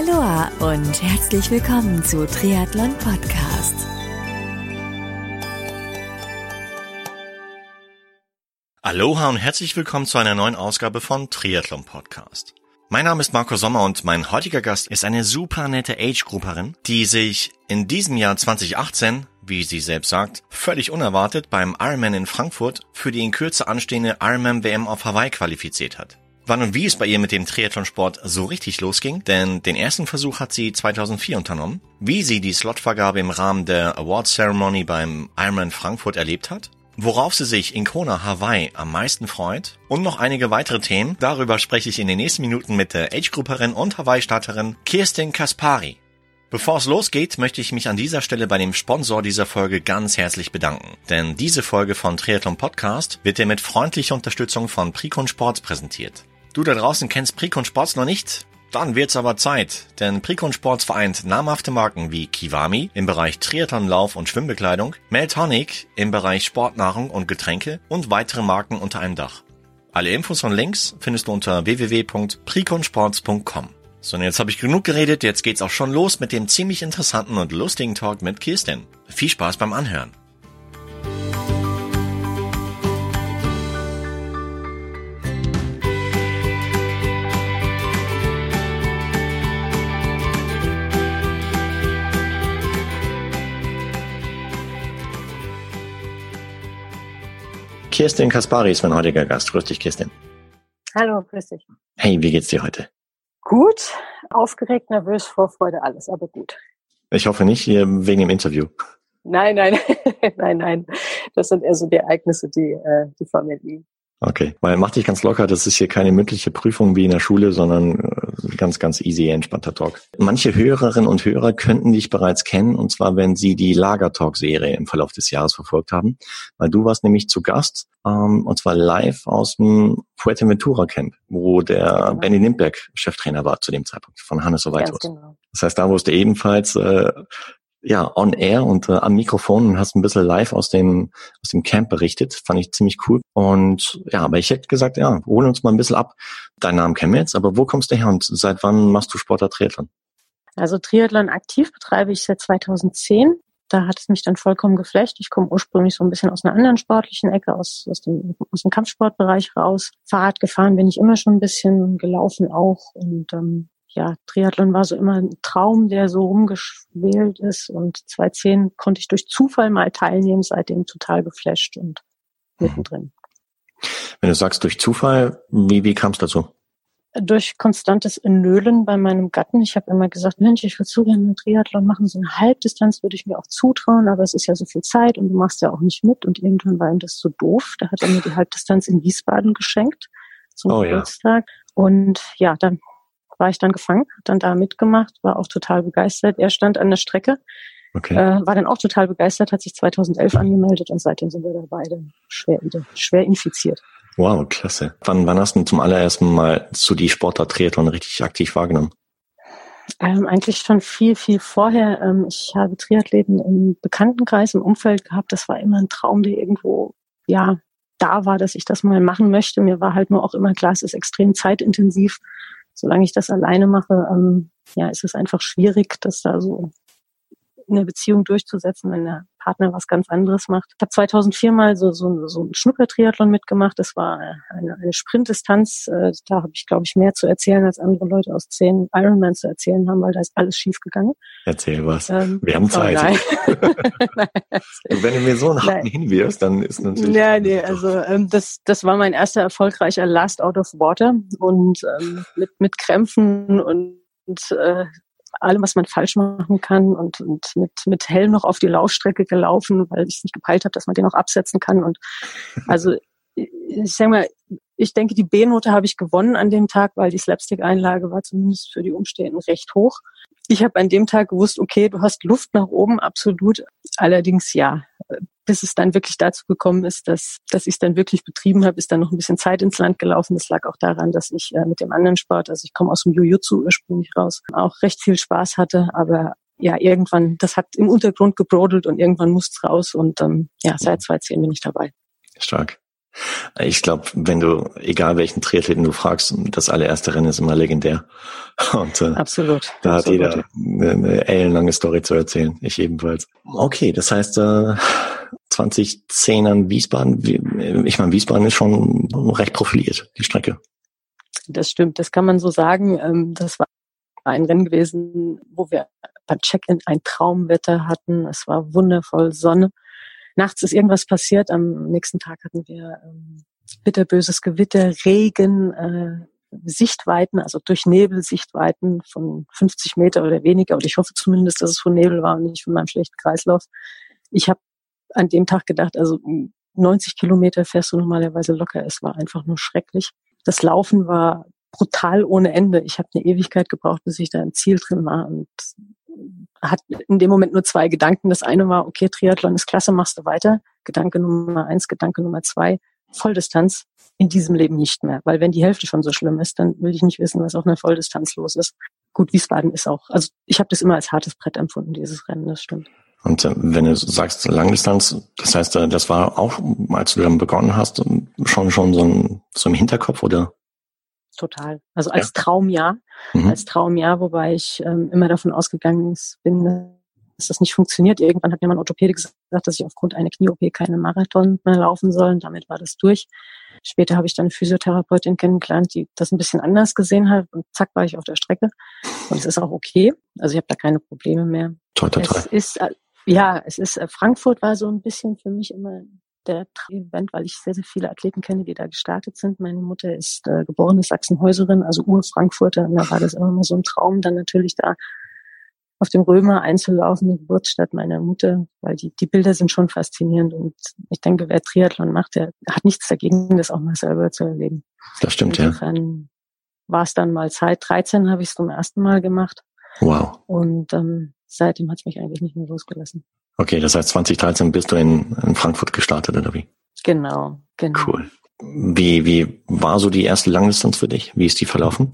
Aloha und herzlich willkommen zu Triathlon Podcast. Aloha und herzlich willkommen zu einer neuen Ausgabe von Triathlon Podcast. Mein Name ist Marco Sommer und mein heutiger Gast ist eine super nette Age-Grupperin, die sich in diesem Jahr 2018, wie sie selbst sagt, völlig unerwartet beim Ironman in Frankfurt für die in Kürze anstehende Ironman WM auf Hawaii qualifiziert hat. Wann und wie es bei ihr mit dem Triathlonsport so richtig losging, denn den ersten Versuch hat sie 2004 unternommen, wie sie die Slotvergabe im Rahmen der Award Ceremony beim Ironman Frankfurt erlebt hat, worauf sie sich in Kona, Hawaii am meisten freut und noch einige weitere Themen. Darüber spreche ich in den nächsten Minuten mit der Age-Grupperin und Hawaii-Starterin Kirsten Kaspari. Bevor es losgeht, möchte ich mich an dieser Stelle bei dem Sponsor dieser Folge ganz herzlich bedanken. Denn diese Folge von Triathlon Podcast wird dir mit freundlicher Unterstützung von Precon Sports präsentiert. Du da draußen kennst Precon Sports noch nicht? Dann wird's aber Zeit, denn Precon Sports vereint namhafte Marken wie Kiwami im Bereich Triathlon, Lauf und Schwimmbekleidung, Meltonic im Bereich Sportnahrung und Getränke und weitere Marken unter einem Dach. Alle Infos und Links findest du unter www.preconsports.com. So, und jetzt habe ich genug geredet, jetzt geht's auch schon los mit dem ziemlich interessanten und lustigen Talk mit Kirsten. Viel Spaß beim Anhören. Kirsten Kaspari ist mein heutiger Gast. Grüß dich, Kirsten. Hallo, grüß dich. Hey, wie geht's dir heute? Gut, aufgeregt, nervös, Vorfreude, alles, aber gut. Ich hoffe nicht wegen dem Interview. Nein, nein, nein, nein. Das sind eher so die Ereignisse, die, äh, die vor mir liegen. Okay, weil mach dich ganz locker, das ist hier keine mündliche Prüfung wie in der Schule, sondern äh, ganz, ganz easy, entspannter Talk. Manche Hörerinnen und Hörer könnten dich bereits kennen, und zwar, wenn sie die Lager-Talk-Serie im Verlauf des Jahres verfolgt haben, weil du warst nämlich zu Gast, ähm, und zwar live aus dem Fuerteventura Camp, wo der genau. Benny Nimberg Cheftrainer war zu dem Zeitpunkt von Hannes Soweitus. Genau. Das heißt, da wusste ebenfalls äh, ja, on air und äh, am Mikrofon und hast ein bisschen live aus dem, aus dem Camp berichtet. Fand ich ziemlich cool. Und ja, aber ich hätte gesagt, ja, holen uns mal ein bisschen ab. Deinen Namen kennen wir jetzt, aber wo kommst du her und seit wann machst du Sportler Triathlon? Also Triathlon aktiv betreibe ich seit 2010. Da hat es mich dann vollkommen geflecht. Ich komme ursprünglich so ein bisschen aus einer anderen sportlichen Ecke, aus, aus, dem, aus dem Kampfsportbereich raus. Fahrrad gefahren bin ich immer schon ein bisschen, gelaufen auch. Und ähm, ja, Triathlon war so immer ein Traum, der so rumgeschwelt ist. Und 2010 konnte ich durch Zufall mal teilnehmen, seitdem total geflasht und mittendrin. Wenn du sagst durch Zufall, wie, wie kam es dazu? Durch konstantes Nölen bei meinem Gatten. Ich habe immer gesagt, Mensch, ich würde so gerne einen Triathlon machen, so eine Halbdistanz würde ich mir auch zutrauen, aber es ist ja so viel Zeit und du machst ja auch nicht mit. Und irgendwann war ihm das so doof. Da hat er mir die Halbdistanz in Wiesbaden geschenkt zum oh, Geburtstag. Ja. Und ja, dann war ich dann gefangen, hat dann da mitgemacht, war auch total begeistert. Er stand an der Strecke, okay. äh, war dann auch total begeistert, hat sich 2011 angemeldet und seitdem sind wir da beide schwer, schwer infiziert. Wow, klasse. Wann, wann hast du zum allerersten Mal zu die Sportart Triathlon richtig aktiv wahrgenommen? Ähm, eigentlich schon viel, viel vorher. Ähm, ich habe Triathleten im Bekanntenkreis, im Umfeld gehabt. Das war immer ein Traum, der irgendwo, ja, da war, dass ich das mal machen möchte. Mir war halt nur auch immer klar, es ist extrem zeitintensiv solange ich das alleine mache, ähm, ja, ist es einfach schwierig, das da so in der Beziehung durchzusetzen, wenn der Partner was ganz anderes macht. Ich habe 2004 mal so, so, so ein Schnuppertriathlon mitgemacht. Das war eine, eine Sprintdistanz. Äh, da habe ich, glaube ich, mehr zu erzählen, als andere Leute aus zehn Ironman zu erzählen haben, weil da ist alles schief gegangen. Erzähl was. Ähm, Wir haben Zeit. wenn du mir so einen Haken hinwirfst, dann ist natürlich... Ja, nee, also ähm, das, das war mein erster erfolgreicher Last Out of Water und ähm, mit, mit Krämpfen und, und äh, allem, was man falsch machen kann und, und mit, mit Helm noch auf die Laufstrecke gelaufen, weil ich nicht gepeilt habe, dass man den auch absetzen kann. Und also ich sag mal, ich denke, die B-Note habe ich gewonnen an dem Tag, weil die Slapstick-Einlage war zumindest für die Umstehenden recht hoch. Ich habe an dem Tag gewusst, okay, du hast Luft nach oben, absolut. Allerdings ja, bis es dann wirklich dazu gekommen ist, dass, dass ich es dann wirklich betrieben habe, ist dann noch ein bisschen Zeit ins Land gelaufen. Das lag auch daran, dass ich äh, mit dem anderen Sport, also ich komme aus dem Jiu-Jitsu ursprünglich raus, auch recht viel Spaß hatte, aber ja, irgendwann, das hat im Untergrund gebrodelt und irgendwann musste es raus und ähm, ja, seit 2010 bin ich dabei. Stark. Ich glaube, wenn du, egal welchen Triathleten du fragst, das allererste Rennen ist immer legendär. Und, äh, Absolut. Da hat jeder eine, eine ellenlange Story zu erzählen. Ich ebenfalls. Okay, das heißt, äh, 2010 an Wiesbaden. Ich meine, Wiesbaden ist schon recht profiliert, die Strecke. Das stimmt, das kann man so sagen. Ähm, das war ein Rennen gewesen, wo wir beim Check-in ein Traumwetter hatten. Es war wundervoll Sonne nachts ist irgendwas passiert. Am nächsten Tag hatten wir ähm, bitterböses Gewitter, Regen, äh, Sichtweiten, also durch Nebel Sichtweiten von 50 Meter oder weniger. Und ich hoffe zumindest, dass es von Nebel war und nicht von meinem schlechten Kreislauf. Ich habe an dem Tag gedacht, also 90 Kilometer fährst du normalerweise locker. Es war einfach nur schrecklich. Das Laufen war brutal ohne Ende. Ich habe eine Ewigkeit gebraucht, bis ich da im Ziel drin war. Und hat in dem Moment nur zwei Gedanken. Das eine war, okay, Triathlon ist klasse, machst du weiter. Gedanke Nummer eins, Gedanke Nummer zwei, Volldistanz in diesem Leben nicht mehr. Weil wenn die Hälfte schon so schlimm ist, dann will ich nicht wissen, was auf einer Volldistanz los ist. Gut, Wiesbaden ist auch, also ich habe das immer als hartes Brett empfunden, dieses Rennen, das stimmt. Und äh, wenn du sagst Langdistanz, das heißt, äh, das war auch, als du dann begonnen hast, schon schon so, ein, so im Hinterkopf oder? Total. Also als ja. Traumjahr, mhm. als Traumjahr, wobei ich ähm, immer davon ausgegangen bin, dass das nicht funktioniert. Irgendwann hat mir mein Orthopäde gesagt, dass ich aufgrund einer Knie-OP keine Marathon mehr laufen soll. Und damit war das durch. Später habe ich dann eine Physiotherapeutin kennengelernt, die das ein bisschen anders gesehen hat. Und zack, war ich auf der Strecke. Und es ist auch okay. Also ich habe da keine Probleme mehr. Toll, toll, toll. Es ist, äh, ja, es ist, äh, Frankfurt war so ein bisschen für mich immer der Event, weil ich sehr, sehr viele Athleten kenne, die da gestartet sind. Meine Mutter ist äh, geborene Sachsenhäuserin, also Ur-Frankfurter. Und da war das immer so ein Traum, dann natürlich da auf dem Römer einzulaufen, die Geburtsstadt meiner Mutter, weil die, die Bilder sind schon faszinierend. Und ich denke, wer Triathlon macht, der hat nichts dagegen, das auch mal selber zu erleben. Das stimmt, Insofern ja. war es dann mal Zeit. 13 habe ich es zum ersten Mal gemacht. Wow. Und ähm, seitdem hat es mich eigentlich nicht mehr losgelassen. Okay, das heißt 2013 bist du in, in Frankfurt gestartet, oder wie? Genau, genau. Cool. Wie, wie war so die erste Langdistanz für dich? Wie ist die verlaufen?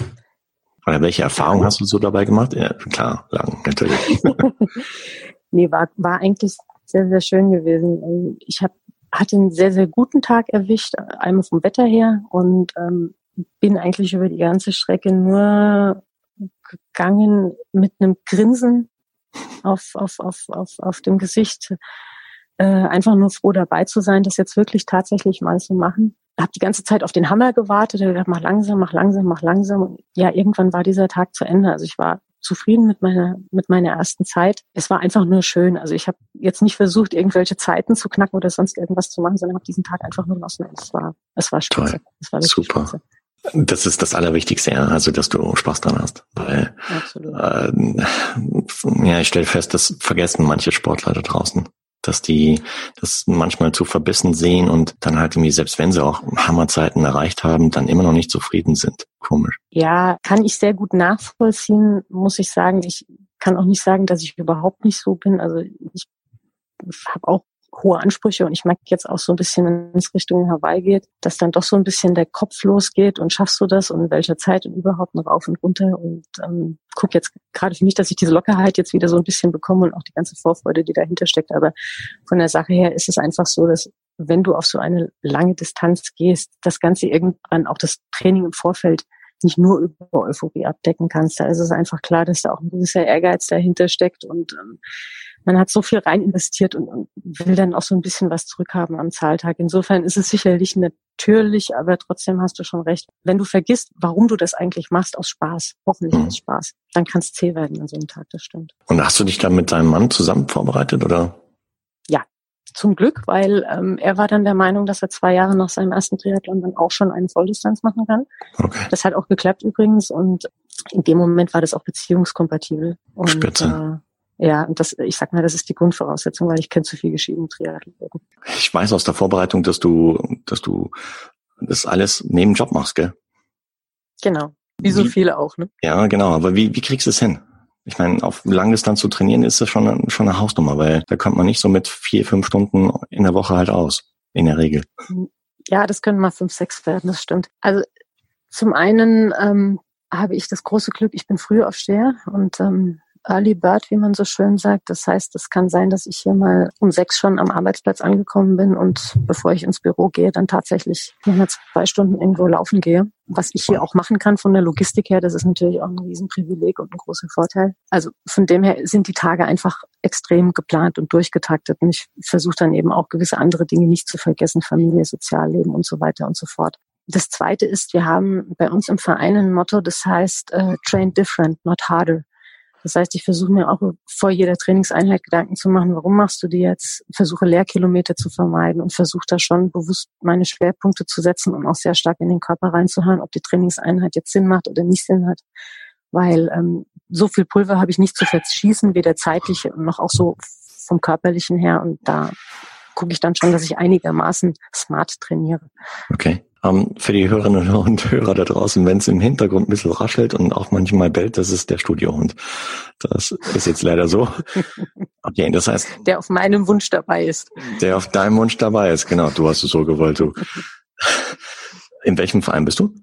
Oder welche Erfahrungen hast du so dabei gemacht? Ja, klar, lang, natürlich. nee, war, war eigentlich sehr, sehr schön gewesen. Ich hab, hatte einen sehr, sehr guten Tag erwischt, einmal vom Wetter her und ähm, bin eigentlich über die ganze Strecke nur gegangen mit einem Grinsen auf, auf, auf, auf, auf dem Gesicht. Äh, einfach nur froh dabei zu sein, das jetzt wirklich tatsächlich mal zu machen. Habe die ganze Zeit auf den Hammer gewartet, habe gedacht, mach langsam, mach langsam, mach langsam. Und ja, irgendwann war dieser Tag zu Ende. Also ich war zufrieden mit meiner mit meiner ersten Zeit. Es war einfach nur schön. Also ich habe jetzt nicht versucht, irgendwelche Zeiten zu knacken oder sonst irgendwas zu machen, sondern habe diesen Tag einfach nur genossen. Es war es war spitze. Es war Super. Spitze. Das ist das Allerwichtigste, ja, also dass du Spaß dran hast. Weil. Äh, ja, ich stelle fest, das vergessen manche Sportler da draußen, dass die das manchmal zu verbissen sehen und dann halt irgendwie, selbst wenn sie auch Hammerzeiten erreicht haben, dann immer noch nicht zufrieden sind. Komisch. Ja, kann ich sehr gut nachvollziehen, muss ich sagen. Ich kann auch nicht sagen, dass ich überhaupt nicht so bin. Also ich habe auch hohe Ansprüche und ich merke jetzt auch so ein bisschen, wenn es Richtung Hawaii geht, dass dann doch so ein bisschen der Kopf losgeht und schaffst du das und in welcher Zeit und überhaupt noch rauf und runter und ähm, guck jetzt gerade für mich, dass ich diese Lockerheit jetzt wieder so ein bisschen bekomme und auch die ganze Vorfreude, die dahinter steckt. Aber von der Sache her ist es einfach so, dass wenn du auf so eine lange Distanz gehst, das Ganze irgendwann auch das Training im Vorfeld nicht nur über Euphorie abdecken kannst. Da ist es einfach klar, dass da auch ein gewisser Ehrgeiz dahinter steckt und ähm, man hat so viel rein investiert und, und, will dann auch so ein bisschen was zurückhaben am Zahltag. Insofern ist es sicherlich natürlich, aber trotzdem hast du schon recht. Wenn du vergisst, warum du das eigentlich machst aus Spaß, hoffentlich mhm. aus Spaß, dann kann es zäh werden an so einem Tag, das stimmt. Und hast du dich dann mit deinem Mann zusammen vorbereitet oder? Zum Glück, weil ähm, er war dann der Meinung, dass er zwei Jahre nach seinem ersten Triathlon dann auch schon eine Volldistanz machen kann. Okay. Das hat auch geklappt übrigens und in dem Moment war das auch beziehungskompatibel. Und, Spitze. Äh, ja, und das, ich sag mal, das ist die Grundvoraussetzung, weil ich kenne zu viel geschiedene Triathleten. Ich weiß aus der Vorbereitung, dass du, dass du das alles neben Job machst, gell? Genau. Wie so wie, viele auch, ne? Ja, genau. Aber wie, wie kriegst du es hin? Ich meine, auf Langdistanz zu trainieren ist das schon, schon eine Hausnummer, weil da kommt man nicht so mit vier, fünf Stunden in der Woche halt aus. In der Regel. Ja, das können mal fünf, sechs werden, das stimmt. Also zum einen ähm, habe ich das große Glück, ich bin Frühaufsteher und ähm, Early Bird, wie man so schön sagt. Das heißt, es kann sein, dass ich hier mal um sechs schon am Arbeitsplatz angekommen bin und bevor ich ins Büro gehe, dann tatsächlich nochmal zwei Stunden irgendwo laufen gehe. Was ich hier auch machen kann von der Logistik her, das ist natürlich auch ein Riesenprivileg und ein großer Vorteil. Also von dem her sind die Tage einfach extrem geplant und durchgetaktet. Und ich versuche dann eben auch gewisse andere Dinge nicht zu vergessen, Familie, Sozialleben und so weiter und so fort. Das zweite ist, wir haben bei uns im Verein ein Motto, das heißt, uh, train different, not harder. Das heißt, ich versuche mir auch vor jeder Trainingseinheit Gedanken zu machen, warum machst du die jetzt? Versuche Leerkilometer zu vermeiden und versuche da schon bewusst meine Schwerpunkte zu setzen und auch sehr stark in den Körper reinzuhören, ob die Trainingseinheit jetzt Sinn macht oder nicht Sinn hat. Weil ähm, so viel Pulver habe ich nicht zu verschießen, weder zeitlich noch auch so vom körperlichen her. Und da gucke ich dann schon, dass ich einigermaßen smart trainiere. Okay. Ähm, für die Hörerinnen und Hörer da draußen, wenn es im Hintergrund ein bisschen raschelt und auch manchmal bellt, das ist der Studiohund. Das ist jetzt leider so. Okay, das heißt. Der auf meinem Wunsch dabei ist. Der auf deinem Wunsch dabei ist, genau. Du hast es so gewollt, du. In welchem Verein bist du?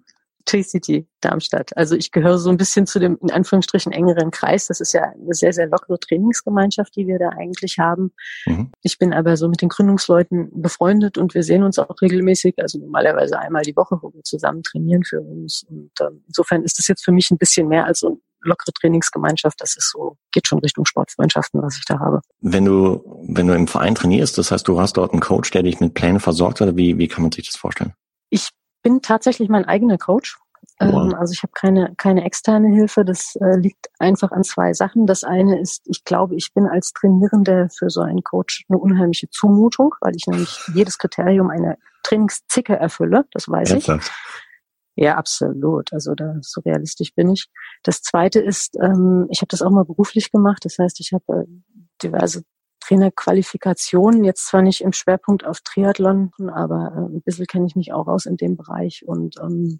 Tricity Darmstadt. Also ich gehöre so ein bisschen zu dem in Anführungsstrichen engeren Kreis. Das ist ja eine sehr, sehr lockere Trainingsgemeinschaft, die wir da eigentlich haben. Mhm. Ich bin aber so mit den Gründungsleuten befreundet und wir sehen uns auch regelmäßig, also normalerweise einmal die Woche, wo wir zusammen trainieren für uns. Und ähm, insofern ist das jetzt für mich ein bisschen mehr als so eine lockere Trainingsgemeinschaft. Das ist so, geht schon Richtung Sportfreundschaften, was ich da habe. Wenn du, wenn du im Verein trainierst, das heißt, du hast dort einen Coach, der dich mit Plänen versorgt oder wie, wie kann man sich das vorstellen? Ich bin tatsächlich mein eigener Coach. Wow. Ähm, also ich habe keine, keine externe Hilfe. Das äh, liegt einfach an zwei Sachen. Das eine ist, ich glaube, ich bin als Trainierende für so einen Coach eine unheimliche Zumutung, weil ich nämlich jedes Kriterium einer Trainingszicke erfülle. Das weiß Ernsthaft? ich. Ja, absolut. Also da so realistisch bin ich. Das zweite ist, ähm, ich habe das auch mal beruflich gemacht. Das heißt, ich habe äh, diverse Trainerqualifikationen, jetzt zwar nicht im Schwerpunkt auf Triathlon, aber äh, ein bisschen kenne ich mich auch aus in dem Bereich und ähm,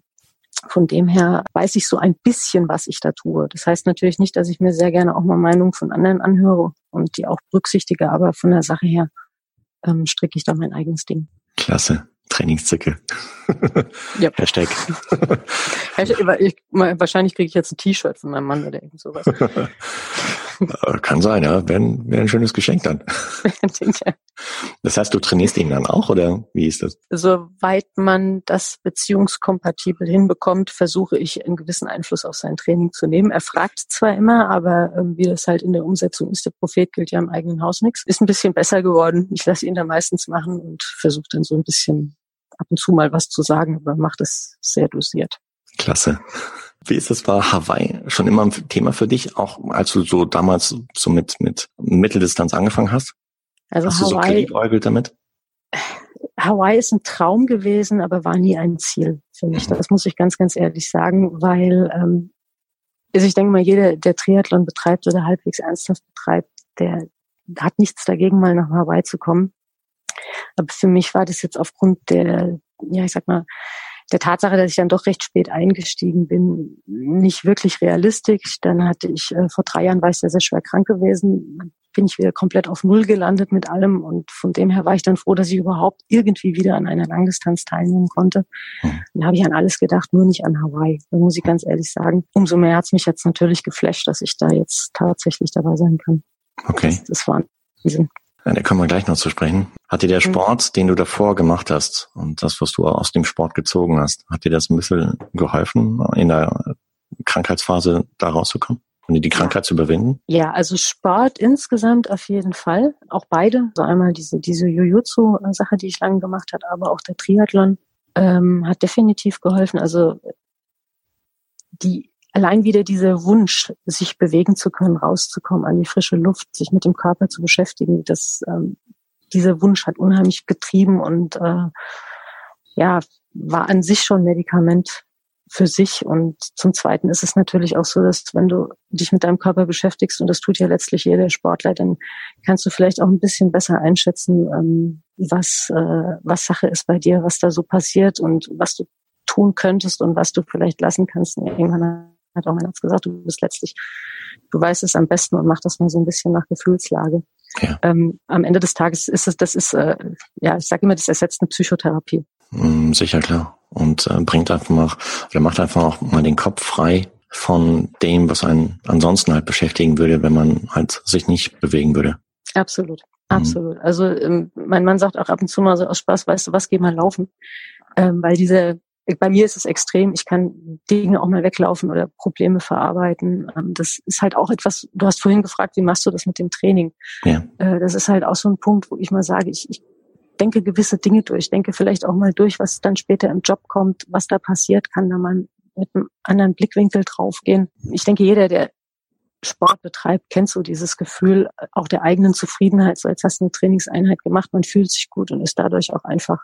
von dem her weiß ich so ein bisschen, was ich da tue. Das heißt natürlich nicht, dass ich mir sehr gerne auch mal Meinungen von anderen anhöre und die auch berücksichtige, aber von der Sache her ähm, stricke ich da mein eigenes Ding. Klasse. Trainingszicke. Ja. Hashtag. Hashtag ich, wahrscheinlich kriege ich jetzt ein T-Shirt von meinem Mann oder irgend sowas. Äh, kann sein, ja. Wäre ein, wär ein schönes Geschenk dann. das heißt, du trainierst ihn dann auch oder wie ist das? Soweit man das beziehungskompatibel hinbekommt, versuche ich einen gewissen Einfluss auf sein Training zu nehmen. Er fragt zwar immer, aber ähm, wie das halt in der Umsetzung ist, der Prophet gilt ja im eigenen Haus nichts. Ist ein bisschen besser geworden. Ich lasse ihn da meistens machen und versuche dann so ein bisschen ab und zu mal was zu sagen, aber macht es sehr dosiert. Klasse. Wie ist es, war Hawaii schon immer ein Thema für dich, auch als du so damals so mit, mit Mitteldistanz angefangen hast? Also hast Hawaii, du so geliebäugelt damit? Hawaii ist ein Traum gewesen, aber war nie ein Ziel für mich. Das muss ich ganz, ganz ehrlich sagen, weil ähm, also ich denke mal, jeder, der Triathlon betreibt oder halbwegs ernsthaft betreibt, der hat nichts dagegen, mal nach Hawaii zu kommen. Aber für mich war das jetzt aufgrund der, ja, ich sag mal, der Tatsache, dass ich dann doch recht spät eingestiegen bin, nicht wirklich realistisch. Dann hatte ich, äh, vor drei Jahren war ich sehr, sehr schwer krank gewesen. Dann bin ich wieder komplett auf Null gelandet mit allem. Und von dem her war ich dann froh, dass ich überhaupt irgendwie wieder an einer Langdistanz teilnehmen konnte. Mhm. Dann habe ich an alles gedacht, nur nicht an Hawaii. Da muss ich ganz ehrlich sagen. Umso mehr hat es mich jetzt natürlich geflasht, dass ich da jetzt tatsächlich dabei sein kann. Okay. Das, das war ein Wahnsinn. Ja, da kommen wir gleich noch zu sprechen. Hat dir der mhm. Sport, den du davor gemacht hast und das, was du aus dem Sport gezogen hast, hat dir das ein bisschen geholfen, in der Krankheitsphase da rauszukommen und die Krankheit zu überwinden? Ja, also Sport insgesamt auf jeden Fall. Auch beide. Also einmal diese, diese Jujutsu-Sache, die ich lange gemacht habe, aber auch der Triathlon ähm, hat definitiv geholfen. Also die allein wieder dieser Wunsch, sich bewegen zu können, rauszukommen an die frische Luft, sich mit dem Körper zu beschäftigen, das, ähm, dieser Wunsch hat unheimlich getrieben und äh, ja, war an sich schon Medikament für sich. Und zum Zweiten ist es natürlich auch so, dass wenn du dich mit deinem Körper beschäftigst, und das tut ja letztlich jeder Sportler, dann kannst du vielleicht auch ein bisschen besser einschätzen, ähm, was, äh, was Sache ist bei dir, was da so passiert und was du tun könntest und was du vielleicht lassen kannst. Und irgendwann hat auch mein Arzt gesagt, du bist letztlich, du weißt es am besten und mach das mal so ein bisschen nach Gefühlslage. Ja. Ähm, am Ende des Tages ist es, das ist, äh, ja, ich sage immer, das ersetzt eine Psychotherapie. Mm, sicher, klar. Und äh, bringt einfach mal, oder macht einfach auch mal den Kopf frei von dem, was einen ansonsten halt beschäftigen würde, wenn man halt sich nicht bewegen würde. Absolut, mhm. absolut. Mhm. Also ähm, mein Mann sagt auch ab und zu mal so aus Spaß, weißt du was, geh mal laufen. Ähm, weil diese, bei mir ist es extrem, ich kann Dinge auch mal weglaufen oder Probleme verarbeiten. Ähm, das ist halt auch etwas, du hast vorhin gefragt, wie machst du das mit dem Training? Ja. Äh, das ist halt auch so ein Punkt, wo ich mal sage, ich, ich denke gewisse Dinge durch, denke vielleicht auch mal durch, was dann später im Job kommt, was da passiert, kann da mal mit einem anderen Blickwinkel draufgehen. Ich denke, jeder, der Sport betreibt, kennt so dieses Gefühl auch der eigenen Zufriedenheit. So, jetzt hast du eine Trainingseinheit gemacht, man fühlt sich gut und ist dadurch auch einfach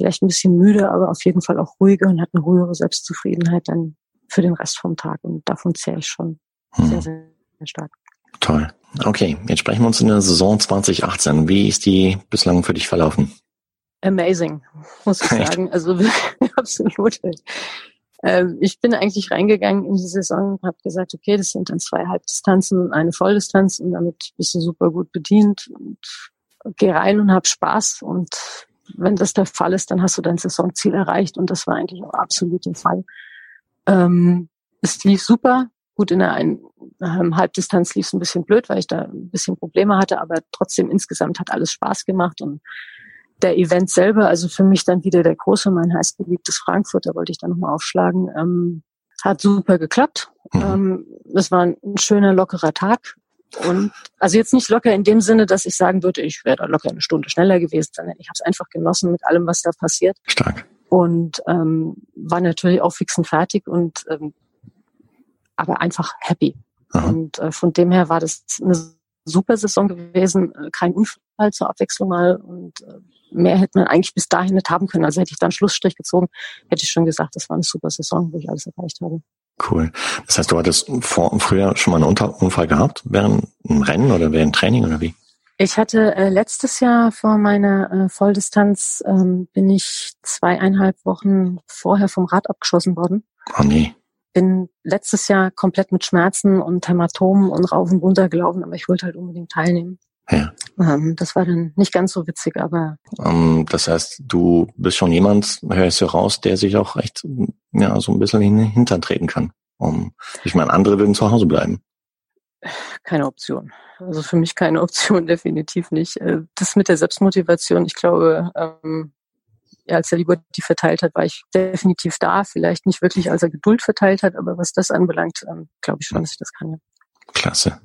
vielleicht ein bisschen müde, aber auf jeden Fall auch ruhiger und hat eine höhere Selbstzufriedenheit dann für den Rest vom Tag. Und davon zähre ich schon hm. sehr, sehr, sehr stark. Toll. Okay, jetzt sprechen wir uns in der Saison 2018. Wie ist die bislang für dich verlaufen? Amazing, muss ich sagen. Also absolut. Ähm, ich bin eigentlich reingegangen in die Saison und habe gesagt, okay, das sind dann zwei Halbdistanzen und eine Volldistanz und damit bist du super gut bedient und geh rein und hab Spaß und wenn das der Fall ist, dann hast du dein Saisonziel erreicht und das war eigentlich auch absolut der Fall. Ähm, es lief super, gut in der einen ähm, Halbdistanz lief es ein bisschen blöd, weil ich da ein bisschen Probleme hatte, aber trotzdem insgesamt hat alles Spaß gemacht und der Event selber, also für mich dann wieder der große, mein heißgeliebtes Frankfurt, da wollte ich dann nochmal aufschlagen, ähm, hat super geklappt. Mhm. Ähm, es war ein schöner, lockerer Tag. Und also jetzt nicht locker in dem Sinne, dass ich sagen würde, ich wäre da locker eine Stunde schneller gewesen, sondern ich habe es einfach genossen mit allem, was da passiert. Stark. Und ähm, war natürlich auch fix und fertig und ähm, aber einfach happy. Aha. Und äh, von dem her war das eine super Saison gewesen, äh, kein Unfall zur Abwechslung mal und äh, mehr hätte man eigentlich bis dahin nicht haben können. Also hätte ich dann Schlussstrich gezogen, hätte ich schon gesagt, das war eine super Saison, wo ich alles erreicht habe. Cool. Das heißt, du hattest vor, früher schon mal einen Unfall gehabt, während einem Rennen oder während Training oder wie? Ich hatte äh, letztes Jahr vor meiner äh, Volldistanz ähm, bin ich zweieinhalb Wochen vorher vom Rad abgeschossen worden. Oh nee. Bin letztes Jahr komplett mit Schmerzen und Hämatomen und rauf und runter gelaufen, aber ich wollte halt unbedingt teilnehmen. Ja. Ähm, das war dann nicht ganz so witzig, aber. Ähm, das heißt, du bist schon jemand, hörst du raus, der sich auch echt, ja, so ein bisschen in den Hintern treten kann. Um, ich meine, andere würden zu Hause bleiben. Keine Option. Also für mich keine Option, definitiv nicht. Äh, das mit der Selbstmotivation, ich glaube, ähm, ja, als er lieber die verteilt hat, war ich definitiv da. Vielleicht nicht wirklich, als er Geduld verteilt hat, aber was das anbelangt, ähm, glaube ich schon, dass ich das kann. Ja. Klasse.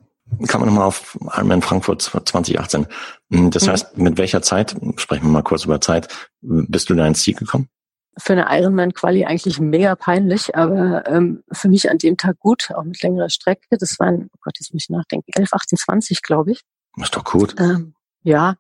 Kann man nochmal auf Ironman Frankfurt 2018. Hm, das mhm. heißt, mit welcher Zeit, sprechen wir mal kurz über Zeit, bist du da ins Ziel gekommen? Für eine Ironman-Quali eigentlich mega peinlich, aber ähm, für mich an dem Tag gut, auch mit längerer Strecke. Das waren, oh Gott, jetzt muss ich nachdenken, 11,28, glaube ich. ist doch gut. Ähm, ja,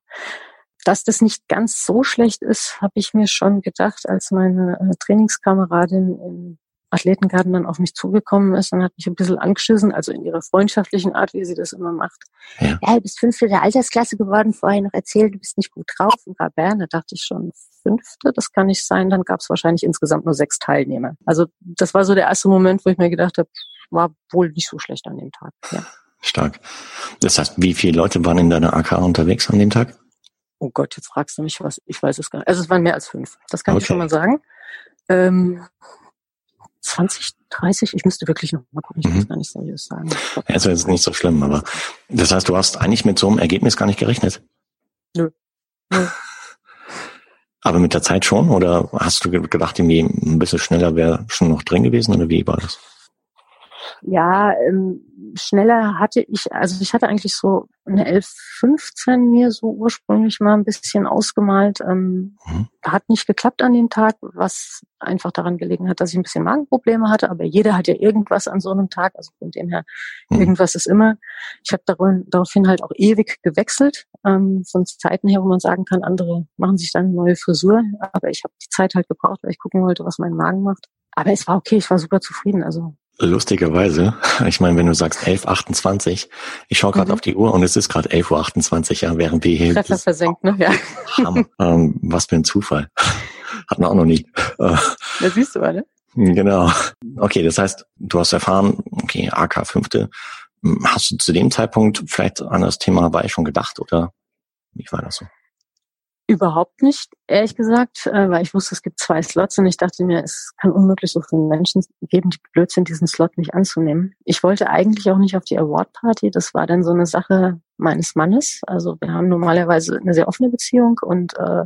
dass das nicht ganz so schlecht ist, habe ich mir schon gedacht, als meine äh, Trainingskameradin in Athletengarten dann auf mich zugekommen ist und hat mich ein bisschen angeschissen, also in ihrer freundschaftlichen Art, wie sie das immer macht. Ja, ja du bist Fünfte der Altersklasse geworden, vorher noch erzählt, du bist nicht gut drauf. Und war Bern, da dachte ich schon, Fünfte, das kann nicht sein. Dann gab es wahrscheinlich insgesamt nur sechs Teilnehmer. Also das war so der erste Moment, wo ich mir gedacht habe, war wohl nicht so schlecht an dem Tag. Ja. Stark. Das heißt, wie viele Leute waren in deiner AK unterwegs an dem Tag? Oh Gott, jetzt fragst du mich was. Ich weiß es gar nicht. Also es waren mehr als fünf. Das kann okay. ich schon mal sagen. Ähm, 20, 30, ich müsste wirklich noch mal gucken, ich mhm. muss gar nicht seriös sagen. Ja, ist jetzt nicht so schlimm, aber das heißt, du hast eigentlich mit so einem Ergebnis gar nicht gerechnet? Nö. Nö. Aber mit der Zeit schon? Oder hast du gedacht, irgendwie ein bisschen schneller wäre schon noch drin gewesen? Oder wie war das? Ja, ähm, schneller hatte ich, also ich hatte eigentlich so eine 11.15 mir so ursprünglich mal ein bisschen ausgemalt. Ähm, mhm. Hat nicht geklappt an dem Tag, was einfach daran gelegen hat, dass ich ein bisschen Magenprobleme hatte. Aber jeder hat ja irgendwas an so einem Tag. Also von dem her, mhm. irgendwas ist immer. Ich habe daraufhin halt auch ewig gewechselt. Ähm, von Zeiten her, wo man sagen kann, andere machen sich dann eine neue Frisur. Aber ich habe die Zeit halt gebraucht, weil ich gucken wollte, was mein Magen macht. Aber es war okay, ich war super zufrieden. Also Lustigerweise, ich meine, wenn du sagst 11.28, ich schaue gerade mhm. auf die Uhr und es ist gerade 11.28 Uhr, ja, während wir hier... Treffer versenkt, ne? Ja. Ähm, was für ein Zufall. Hatten wir auch noch nie. Das siehst du mal, ne? Genau. Okay, das heißt, du hast erfahren, okay, AK fünfte. Hast du zu dem Zeitpunkt vielleicht an das Thema Hawaii schon gedacht oder wie war das so? Überhaupt nicht, ehrlich gesagt, äh, weil ich wusste, es gibt zwei Slots und ich dachte mir, es kann unmöglich so viele Menschen geben, die blöd sind, diesen Slot nicht anzunehmen. Ich wollte eigentlich auch nicht auf die Award Party. Das war dann so eine Sache meines Mannes. Also wir haben normalerweise eine sehr offene Beziehung und äh,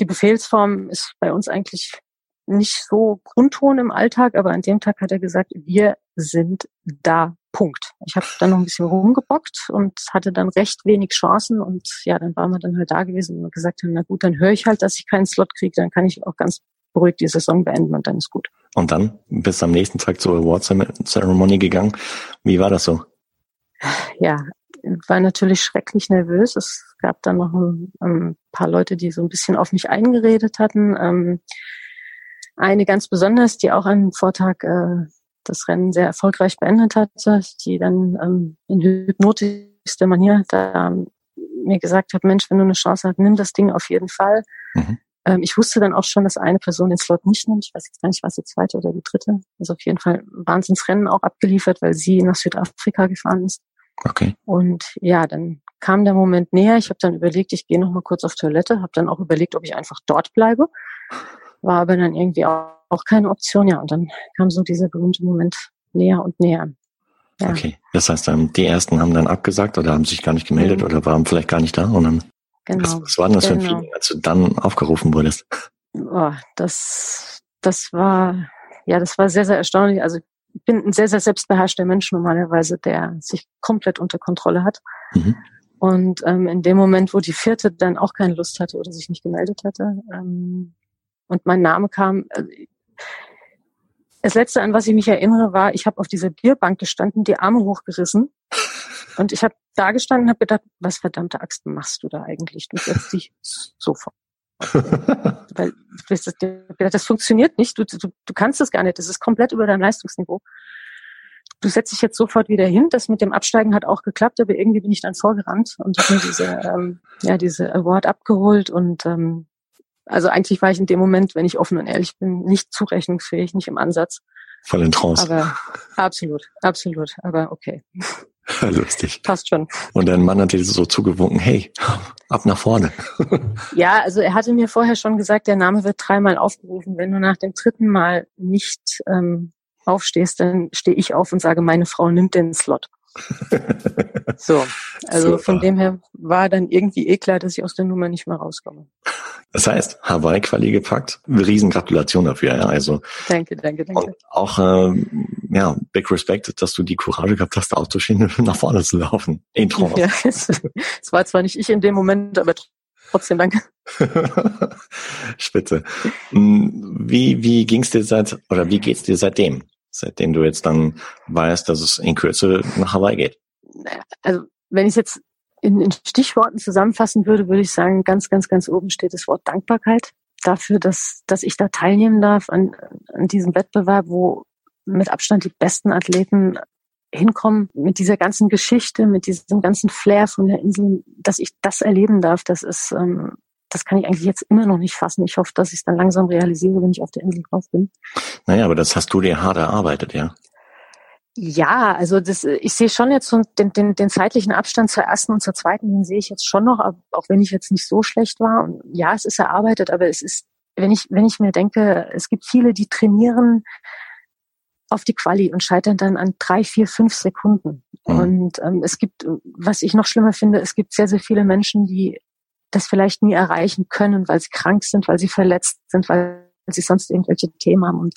die Befehlsform ist bei uns eigentlich nicht so Grundton im Alltag, aber an dem Tag hat er gesagt, wir sind da Punkt. Ich habe dann noch ein bisschen rumgebockt und hatte dann recht wenig Chancen und ja, dann waren wir dann halt da gewesen und gesagt haben, na gut, dann höre ich halt, dass ich keinen Slot kriege, dann kann ich auch ganz beruhigt die Saison beenden und dann ist gut. Und dann bist du am nächsten Tag zur Award Ceremony gegangen. Wie war das so? Ja, war natürlich schrecklich nervös. Es gab dann noch ein, ein paar Leute, die so ein bisschen auf mich eingeredet hatten. Ähm, eine ganz besonders, die auch einen Vortag äh, das Rennen sehr erfolgreich beendet hatte, die dann ähm, in hypnotischster Manier da mir gesagt hat, Mensch, wenn du eine Chance hast, nimm das Ding auf jeden Fall. Mhm. Ähm, ich wusste dann auch schon, dass eine Person den Slot nicht nimmt. Ich weiß jetzt gar nicht, was die zweite oder die dritte. Also auf jeden Fall Wahnsinnsrennen auch abgeliefert, weil sie nach Südafrika gefahren ist. Okay. Und ja, dann kam der Moment näher. Ich habe dann überlegt, ich gehe noch mal kurz auf Toilette, habe dann auch überlegt, ob ich einfach dort bleibe. War aber dann irgendwie auch auch keine Option, ja. Und dann kam so dieser berühmte Moment näher und näher. Ja. Okay, das heißt, ähm, die ersten haben dann abgesagt oder haben sich gar nicht gemeldet mhm. oder waren vielleicht gar nicht da und dann, genau. was, was war denn das genau. für ein genau. Feeling, als du dann aufgerufen wurdest? Oh, das, das war, ja, das war sehr, sehr erstaunlich. Also ich bin ein sehr, sehr selbstbeherrschter Mensch normalerweise, der sich komplett unter Kontrolle hat. Mhm. Und ähm, in dem Moment, wo die vierte dann auch keine Lust hatte oder sich nicht gemeldet hatte, ähm, und mein Name kam, äh, das letzte, an was ich mich erinnere, war, ich habe auf dieser Bierbank gestanden, die Arme hochgerissen. Und ich habe da gestanden und habe gedacht, was verdammte Axt machst du da eigentlich? Du setzt dich sofort. Weil das, das funktioniert nicht. Du, du, du kannst es gar nicht. Das ist komplett über deinem Leistungsniveau. Du setzt dich jetzt sofort wieder hin. Das mit dem Absteigen hat auch geklappt, aber irgendwie bin ich dann vorgerannt und habe mir diese, ähm, ja, diese Award abgeholt und ähm, also eigentlich war ich in dem Moment, wenn ich offen und ehrlich bin, nicht zurechnungsfähig, nicht im Ansatz. Voll in Trance. Aber absolut, absolut. Aber okay. Lustig. Passt schon. Und dein Mann hat dir so zugewunken, hey, ab nach vorne. ja, also er hatte mir vorher schon gesagt, der Name wird dreimal aufgerufen. Wenn du nach dem dritten Mal nicht ähm, aufstehst, dann stehe ich auf und sage, meine Frau nimmt den Slot. so, also Super. von dem her war dann irgendwie eh klar, dass ich aus der Nummer nicht mehr rauskomme. Das heißt, Hawaii-Quali gepackt. Riesengratulation dafür. Ja. Also, danke, danke, danke. Und auch äh, ja, big respect, dass du die Courage gehabt hast, Autoschiene nach vorne zu laufen. In ja, es, es war zwar nicht ich in dem Moment, aber trotzdem danke. Spitze. Hm, wie, wie ging's dir seit, oder wie geht's dir seitdem? Seitdem du jetzt dann weißt, dass es in Kürze nach Hawaii geht? Also, wenn ich jetzt in, in Stichworten zusammenfassen würde, würde ich sagen, ganz, ganz, ganz oben steht das Wort Dankbarkeit dafür, dass, dass ich da teilnehmen darf an, an diesem Wettbewerb, wo mit Abstand die besten Athleten hinkommen, mit dieser ganzen Geschichte, mit diesem ganzen Flair von der Insel, dass ich das erleben darf, das ist, ähm, das kann ich eigentlich jetzt immer noch nicht fassen. Ich hoffe, dass ich es dann langsam realisiere, wenn ich auf der Insel drauf bin. Naja, aber das hast du dir hart erarbeitet, ja. Ja, also das, ich sehe schon jetzt so den, den, den zeitlichen Abstand zur ersten und zur zweiten, den sehe ich jetzt schon noch, auch wenn ich jetzt nicht so schlecht war. Und ja, es ist erarbeitet, aber es ist, wenn ich, wenn ich mir denke, es gibt viele, die trainieren auf die Quali und scheitern dann an drei, vier, fünf Sekunden. Mhm. Und ähm, es gibt, was ich noch schlimmer finde, es gibt sehr, sehr viele Menschen, die das vielleicht nie erreichen können, weil sie krank sind, weil sie verletzt sind, weil sie sonst irgendwelche Themen haben. Und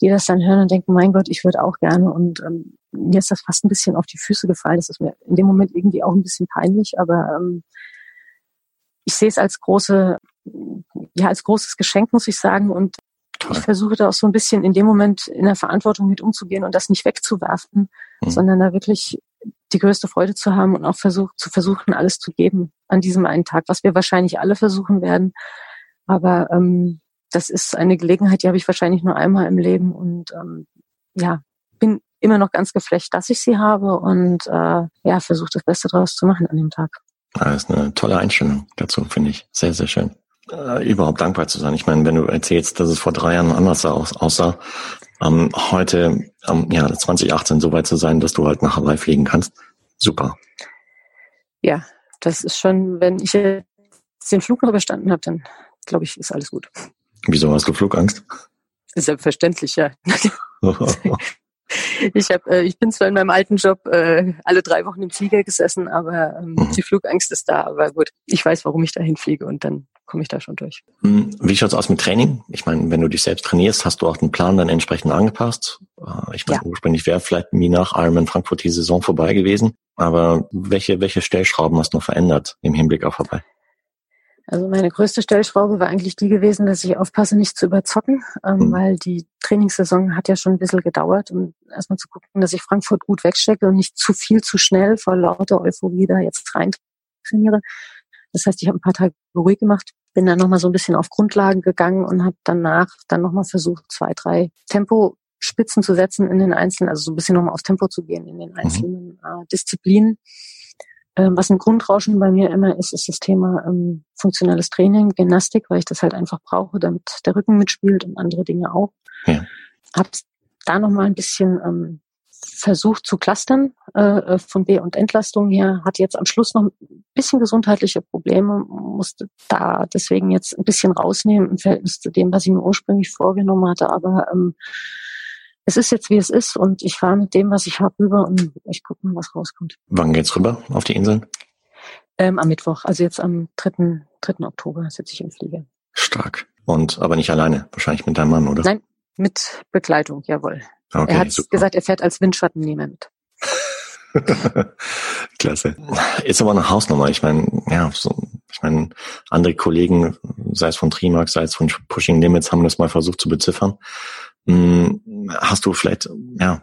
die das dann hören und denken, mein Gott, ich würde auch gerne. Und ähm, mir ist das fast ein bisschen auf die Füße gefallen. Das ist mir in dem Moment irgendwie auch ein bisschen peinlich, aber ähm, ich sehe es als große, ja, als großes Geschenk, muss ich sagen. Und Toll. ich versuche da auch so ein bisschen in dem Moment in der Verantwortung mit umzugehen und das nicht wegzuwerfen, mhm. sondern da wirklich die größte Freude zu haben und auch versuch, zu versuchen, alles zu geben an diesem einen Tag, was wir wahrscheinlich alle versuchen werden. Aber ähm, das ist eine Gelegenheit, die habe ich wahrscheinlich nur einmal im Leben und ähm, ja, bin immer noch ganz geflecht, dass ich sie habe und äh, ja, versuche das Beste draus zu machen an dem Tag. Das ist eine tolle Einstellung dazu, finde ich. Sehr, sehr schön. Äh, überhaupt dankbar zu sein. Ich meine, wenn du erzählst, dass es vor drei Jahren anders aus, aussah, ähm, heute, ähm, ja, 2018 so weit zu sein, dass du halt nach Hawaii fliegen kannst, super. Ja, das ist schon, wenn ich ich den Flug noch überstanden habe, dann glaube ich, ist alles gut. Wieso hast du Flugangst? Selbstverständlich, ja. ich hab, äh, ich bin zwar in meinem alten Job äh, alle drei Wochen im Flieger gesessen, aber ähm, mhm. die Flugangst ist da. Aber gut, ich weiß, warum ich dahin fliege und dann komme ich da schon durch. Hm, wie schaut's aus mit Training? Ich meine, wenn du dich selbst trainierst, hast du auch den Plan dann entsprechend angepasst. Äh, ich meine, ja. ursprünglich wäre vielleicht nie nach Ironman Frankfurt die Saison vorbei gewesen. Aber welche, welche Stellschrauben hast du noch verändert im Hinblick auf vorbei? Also meine größte Stellschraube war eigentlich die gewesen, dass ich aufpasse, nicht zu überzocken, ähm, mhm. weil die Trainingssaison hat ja schon ein bisschen gedauert, um erstmal zu gucken, dass ich Frankfurt gut wegstecke und nicht zu viel zu schnell vor lauter Euphorie da jetzt rein trainiere. Das heißt, ich habe ein paar Tage ruhig gemacht, bin dann nochmal so ein bisschen auf Grundlagen gegangen und habe danach dann nochmal versucht, zwei, drei Tempospitzen zu setzen in den einzelnen, also so ein bisschen nochmal aufs Tempo zu gehen in den mhm. einzelnen äh, Disziplinen was ein Grundrauschen bei mir immer ist, ist das Thema ähm, funktionelles Training, Gymnastik, weil ich das halt einfach brauche, damit der Rücken mitspielt und andere Dinge auch. Ja. Hab da noch mal ein bisschen ähm, versucht zu clustern äh, äh von B- und Entlastung her, hat jetzt am Schluss noch ein bisschen gesundheitliche Probleme, musste da deswegen jetzt ein bisschen rausnehmen im Verhältnis zu dem, was ich mir ursprünglich vorgenommen hatte, aber ähm, es ist jetzt wie es ist und ich fahre mit dem, was ich habe, rüber und ich gucke mal, was rauskommt. Wann geht's rüber auf die Inseln? Ähm, am Mittwoch, also jetzt am 3. 3. Oktober sitze ich im Flieger. Stark. Und aber nicht alleine, wahrscheinlich mit deinem Mann, oder? Nein, mit Begleitung, jawohl. Okay, er hat super. gesagt, er fährt als Windschattennehmer mit. Klasse. Ist aber eine Hausnummer. Ich meine, ja, so, ich meine, andere Kollegen, sei es von Trimax, sei es von Pushing Limits, haben das mal versucht zu beziffern. Hm, hast du vielleicht ja,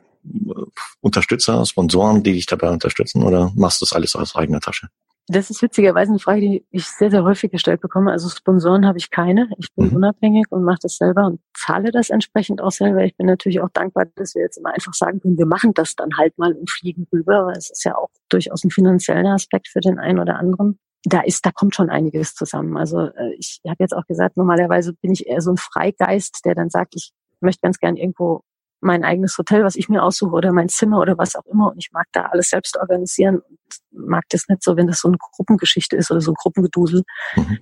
Unterstützer, Sponsoren, die dich dabei unterstützen oder machst du das alles aus eigener Tasche? Das ist witzigerweise eine Frage, die ich sehr, sehr häufig gestellt bekomme. Also Sponsoren habe ich keine. Ich bin mhm. unabhängig und mache das selber und zahle das entsprechend auch selber. Ich bin natürlich auch dankbar, dass wir jetzt immer einfach sagen können, wir machen das dann halt mal und fliegen rüber, weil es ist ja auch durchaus ein finanzieller Aspekt für den einen oder anderen. Da ist, da kommt schon einiges zusammen. Also äh, ich habe jetzt auch gesagt, normalerweise bin ich eher so ein Freigeist, der dann sagt, ich möchte ganz gern irgendwo mein eigenes Hotel, was ich mir aussuche oder mein Zimmer oder was auch immer und ich mag da alles selbst organisieren und mag das nicht so, wenn das so eine Gruppengeschichte ist oder so ein Gruppengedusel. Mhm.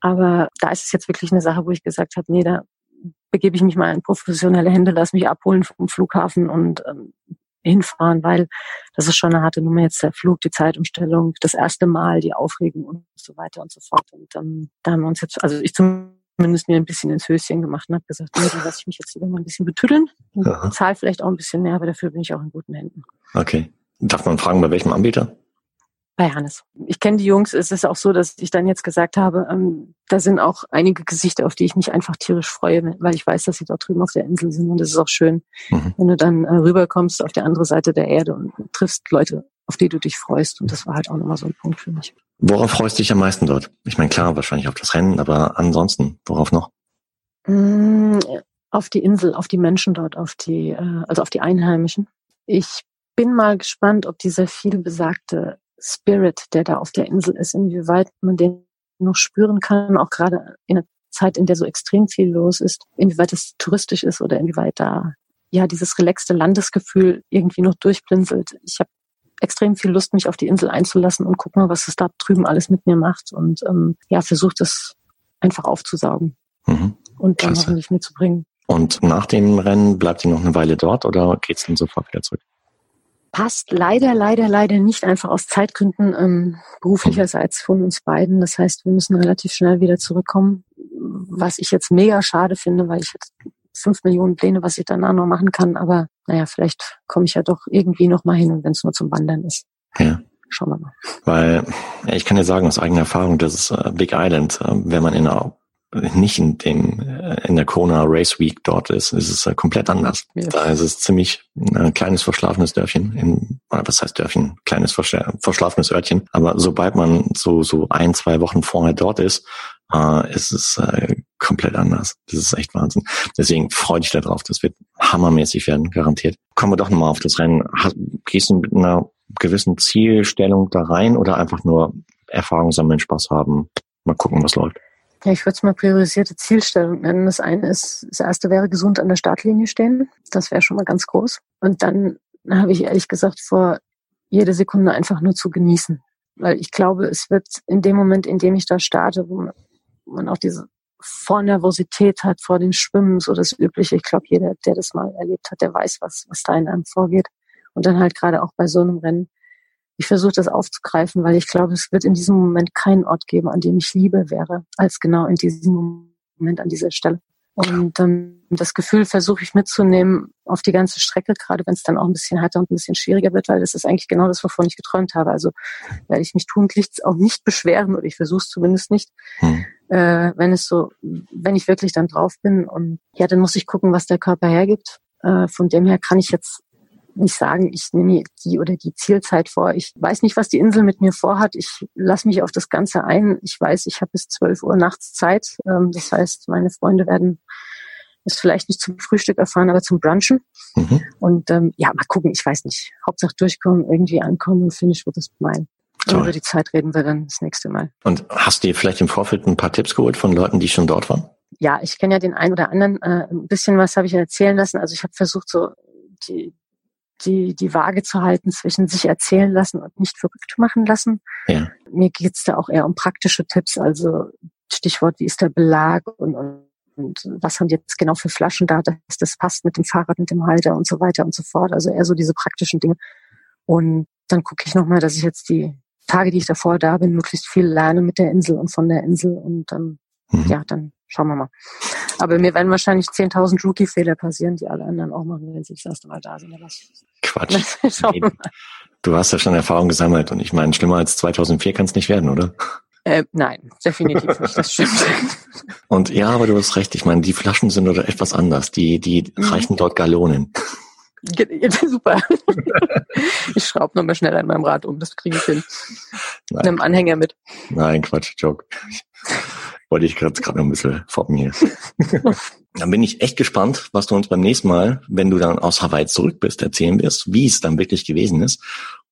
Aber da ist es jetzt wirklich eine Sache, wo ich gesagt habe, nee, da begebe ich mich mal in professionelle Hände, lass mich abholen vom Flughafen und ähm, hinfahren, weil das ist schon eine harte Nummer jetzt der Flug, die Zeitumstellung, das erste Mal, die Aufregung und so weiter und so fort. Und ähm, da haben wir uns jetzt, also ich zum zumindest mir ein bisschen ins Höschen gemacht und habe gesagt, nee, dann lasse ich mich jetzt lieber mal ein bisschen betüddeln und zahle vielleicht auch ein bisschen mehr, aber dafür bin ich auch in guten Händen. Okay. Darf man fragen, bei welchem Anbieter? Bei Hannes. Ich kenne die Jungs. Es ist auch so, dass ich dann jetzt gesagt habe, ähm, da sind auch einige Gesichter, auf die ich mich einfach tierisch freue, weil ich weiß, dass sie dort drüben auf der Insel sind und es ist auch schön, mhm. wenn du dann äh, rüberkommst auf der andere Seite der Erde und triffst Leute, auf die du dich freust. Und das war halt auch nochmal so ein Punkt für mich. Worauf freust du dich am meisten dort? Ich meine, klar, wahrscheinlich auf das Rennen, aber ansonsten, worauf noch? Mm, auf die Insel, auf die Menschen dort, auf die, äh, also auf die Einheimischen. Ich bin mal gespannt, ob dieser viel besagte Spirit, der da auf der Insel ist, inwieweit man den noch spüren kann, auch gerade in einer Zeit, in der so extrem viel los ist, inwieweit es touristisch ist oder inwieweit da ja dieses relaxte Landesgefühl irgendwie noch durchblinzelt. Ich habe extrem viel Lust, mich auf die Insel einzulassen und guck mal, was es da drüben alles mit mir macht und ähm, ja, versucht es einfach aufzusaugen mhm. und dann Klasse. hoffentlich mitzubringen. Und nach dem Rennen bleibt sie noch eine Weile dort oder geht es dann sofort wieder zurück? Passt leider, leider, leider nicht einfach aus Zeitgründen ähm, beruflicherseits von uns beiden. Das heißt, wir müssen relativ schnell wieder zurückkommen, was ich jetzt mega schade finde, weil ich jetzt fünf Millionen Pläne, was ich danach noch machen kann. Aber naja, vielleicht komme ich ja doch irgendwie noch mal hin und wenn es nur zum Wandern ist. Ja. Schauen wir mal. Weil ich kann ja sagen aus eigener Erfahrung, dass es äh, Big Island, äh, wenn man in einer nicht in dem äh, in der Kona Race Week dort ist, ist es komplett anders. Ja. Da ist es ziemlich ein kleines verschlafenes Dörfchen, in, was heißt Dörfchen, kleines verschlafenes Örtchen. Aber sobald man so so ein zwei Wochen vorher dort ist, ist es komplett anders. Das ist echt Wahnsinn. Deswegen freue dich darauf. Das wird hammermäßig werden, garantiert. Kommen wir doch nochmal auf das Rennen. Gehst du mit einer gewissen Zielstellung da rein oder einfach nur Erfahrung sammeln, Spaß haben, mal gucken, was läuft? Ja, ich würde es mal priorisierte Zielstellung nennen. Das eine ist, das erste wäre gesund an der Startlinie stehen. Das wäre schon mal ganz groß. Und dann habe ich ehrlich gesagt vor, jede Sekunde einfach nur zu genießen. weil ich glaube, es wird in dem Moment, in dem ich da starte, wo man auch diese Vornervosität hat vor den Schwimmen, so das Übliche. Ich glaube, jeder, der das mal erlebt hat, der weiß, was, was da in einem vorgeht. Und dann halt gerade auch bei so einem Rennen. Ich versuche das aufzugreifen, weil ich glaube, es wird in diesem Moment keinen Ort geben, an dem ich Liebe wäre, als genau in diesem Moment an dieser Stelle. Und ähm, das Gefühl versuche ich mitzunehmen auf die ganze Strecke, gerade wenn es dann auch ein bisschen härter und ein bisschen schwieriger wird, weil das ist eigentlich genau das, wovon ich geträumt habe. Also werde ich mich tunlichst auch nicht beschweren oder ich versuche es zumindest nicht, hm. äh, wenn es so, wenn ich wirklich dann drauf bin. Und ja, dann muss ich gucken, was der Körper hergibt. Äh, von dem her kann ich jetzt nicht sagen, ich nehme die oder die Zielzeit vor. Ich weiß nicht, was die Insel mit mir vorhat. Ich lasse mich auf das Ganze ein. Ich weiß, ich habe bis 12 Uhr nachts Zeit. Ähm, das heißt, meine Freunde werden es vielleicht nicht zum Frühstück erfahren, aber zum Brunchen. Mhm. Und ähm, ja, mal gucken, ich weiß nicht. Hauptsache durchkommen, irgendwie ankommen und finish wird das mein. Und über die Zeit reden wir dann das nächste Mal. Und hast du dir vielleicht im Vorfeld ein paar Tipps geholt von Leuten, die schon dort waren? Ja, ich kenne ja den einen oder anderen. Äh, ein bisschen was habe ich erzählen lassen. Also ich habe versucht, so die, die, die Waage zu halten zwischen sich erzählen lassen und nicht verrückt machen lassen. Ja. Mir geht's da auch eher um praktische Tipps, also Stichwort, wie ist der Belag und, und, und was haben die jetzt genau für Flaschen da, dass das passt mit dem Fahrrad, mit dem Halter und so weiter und so fort. Also eher so diese praktischen Dinge. Und dann gucke ich nochmal, dass ich jetzt die Tage, die ich davor da bin, möglichst viel lerne mit der Insel und von der Insel und dann, mhm. ja, dann schauen wir mal. Aber mir werden wahrscheinlich 10.000 Rookie-Fehler passieren, die alle anderen auch machen, wenn sie das erste Mal da sind. Quatsch. Du hast ja schon Erfahrung gesammelt und ich meine, schlimmer als 2004 kann es nicht werden, oder? Äh, nein, definitiv nicht, das stimmt. Und ja, aber du hast recht, ich meine, die Flaschen sind oder etwas anders. Die, die mhm. reichen dort Gallonen. Super. ich schraube nochmal schnell an meinem Rad um, das kriege ich hin. Nein. Einem Anhänger mit. Nein, Quatsch, Joke wollte ich gerade noch ein bisschen foppen hier. dann bin ich echt gespannt, was du uns beim nächsten Mal, wenn du dann aus Hawaii zurück bist, erzählen wirst, wie es dann wirklich gewesen ist.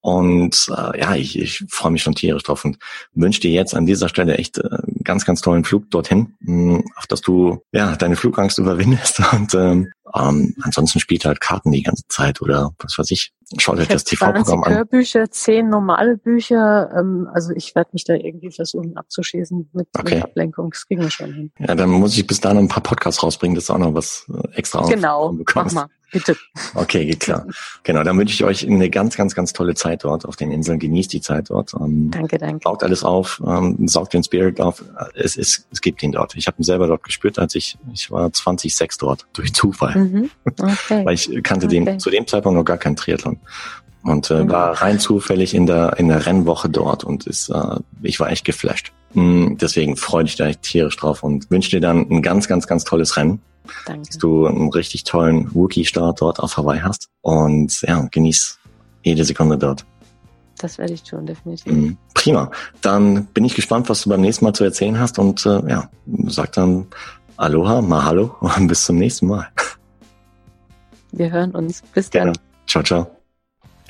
Und äh, ja, ich, ich freue mich schon tierisch drauf und wünsche dir jetzt an dieser Stelle echt äh, ganz, ganz tollen Flug dorthin, mh, auf dass du ja deine Flugangst überwindest und ähm, ähm, ansonsten spielt halt Karten die ganze Zeit oder was weiß ich. Schaut euch das TV-Programm an. Hörbücher, zehn normale Bücher. Ähm, also ich werde mich da irgendwie versuchen abzuschießen mit, okay. mit Ablenkung. Das kriegen wir schon hin. Ja, dann muss ich bis dahin ein paar Podcasts rausbringen, das ist auch noch was äh, extra Genau, mach mal. Bitte. Okay, geht klar. Genau, dann wünsche ich euch eine ganz, ganz, ganz tolle Zeit dort auf den Inseln. Genießt die Zeit dort. Ähm, danke, danke. Saugt alles auf, ähm, saugt den Spirit auf. Es, es, es gibt ihn dort. Ich habe ihn selber dort gespürt, als ich, ich war 2006 dort, durch Zufall. Mhm. Okay. Weil ich kannte okay. den, zu dem Zeitpunkt noch gar keinen Triathlon. Und äh, mhm. war rein zufällig in der, in der Rennwoche dort und ist, äh, ich war echt geflasht. Mhm, deswegen freue dich da echt tierisch drauf und wünsche dir dann ein ganz, ganz, ganz tolles Rennen. Danke. Dass du einen richtig tollen Rookie-Start dort auf Hawaii hast. Und ja, genieß jede Sekunde dort. Das werde ich tun, definitiv. Mhm. Prima. Dann bin ich gespannt, was du beim nächsten Mal zu erzählen hast und äh, ja, sag dann Aloha, Mahalo und bis zum nächsten Mal. Wir hören uns. Bis dann. Gerne. Ciao, ciao.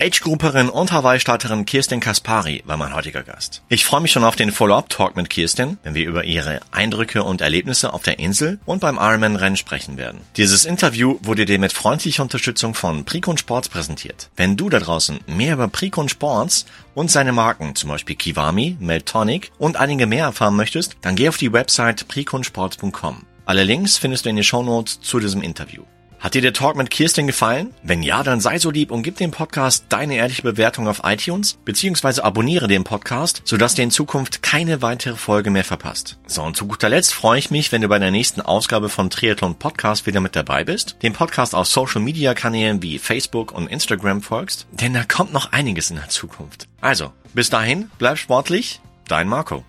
Age-Grouperin und Hawaii-Starterin Kirsten Kaspari war mein heutiger Gast. Ich freue mich schon auf den Follow-up-Talk mit Kirsten, wenn wir über ihre Eindrücke und Erlebnisse auf der Insel und beim Ironman-Rennen sprechen werden. Dieses Interview wurde dir mit freundlicher Unterstützung von Precon Sports präsentiert. Wenn du da draußen mehr über Precon Sports und seine Marken, zum Beispiel Kiwami, Meltonic und einige mehr erfahren möchtest, dann geh auf die Website preconsports.com. Alle Links findest du in den Shownotes zu diesem Interview. Hat dir der Talk mit Kirsten gefallen? Wenn ja, dann sei so lieb und gib dem Podcast deine ehrliche Bewertung auf iTunes, beziehungsweise abonniere den Podcast, sodass du in Zukunft keine weitere Folge mehr verpasst. So, und zu guter Letzt freue ich mich, wenn du bei der nächsten Ausgabe von Triathlon Podcast wieder mit dabei bist, den Podcast auf Social Media Kanälen wie Facebook und Instagram folgst, denn da kommt noch einiges in der Zukunft. Also, bis dahin, bleib sportlich, dein Marco.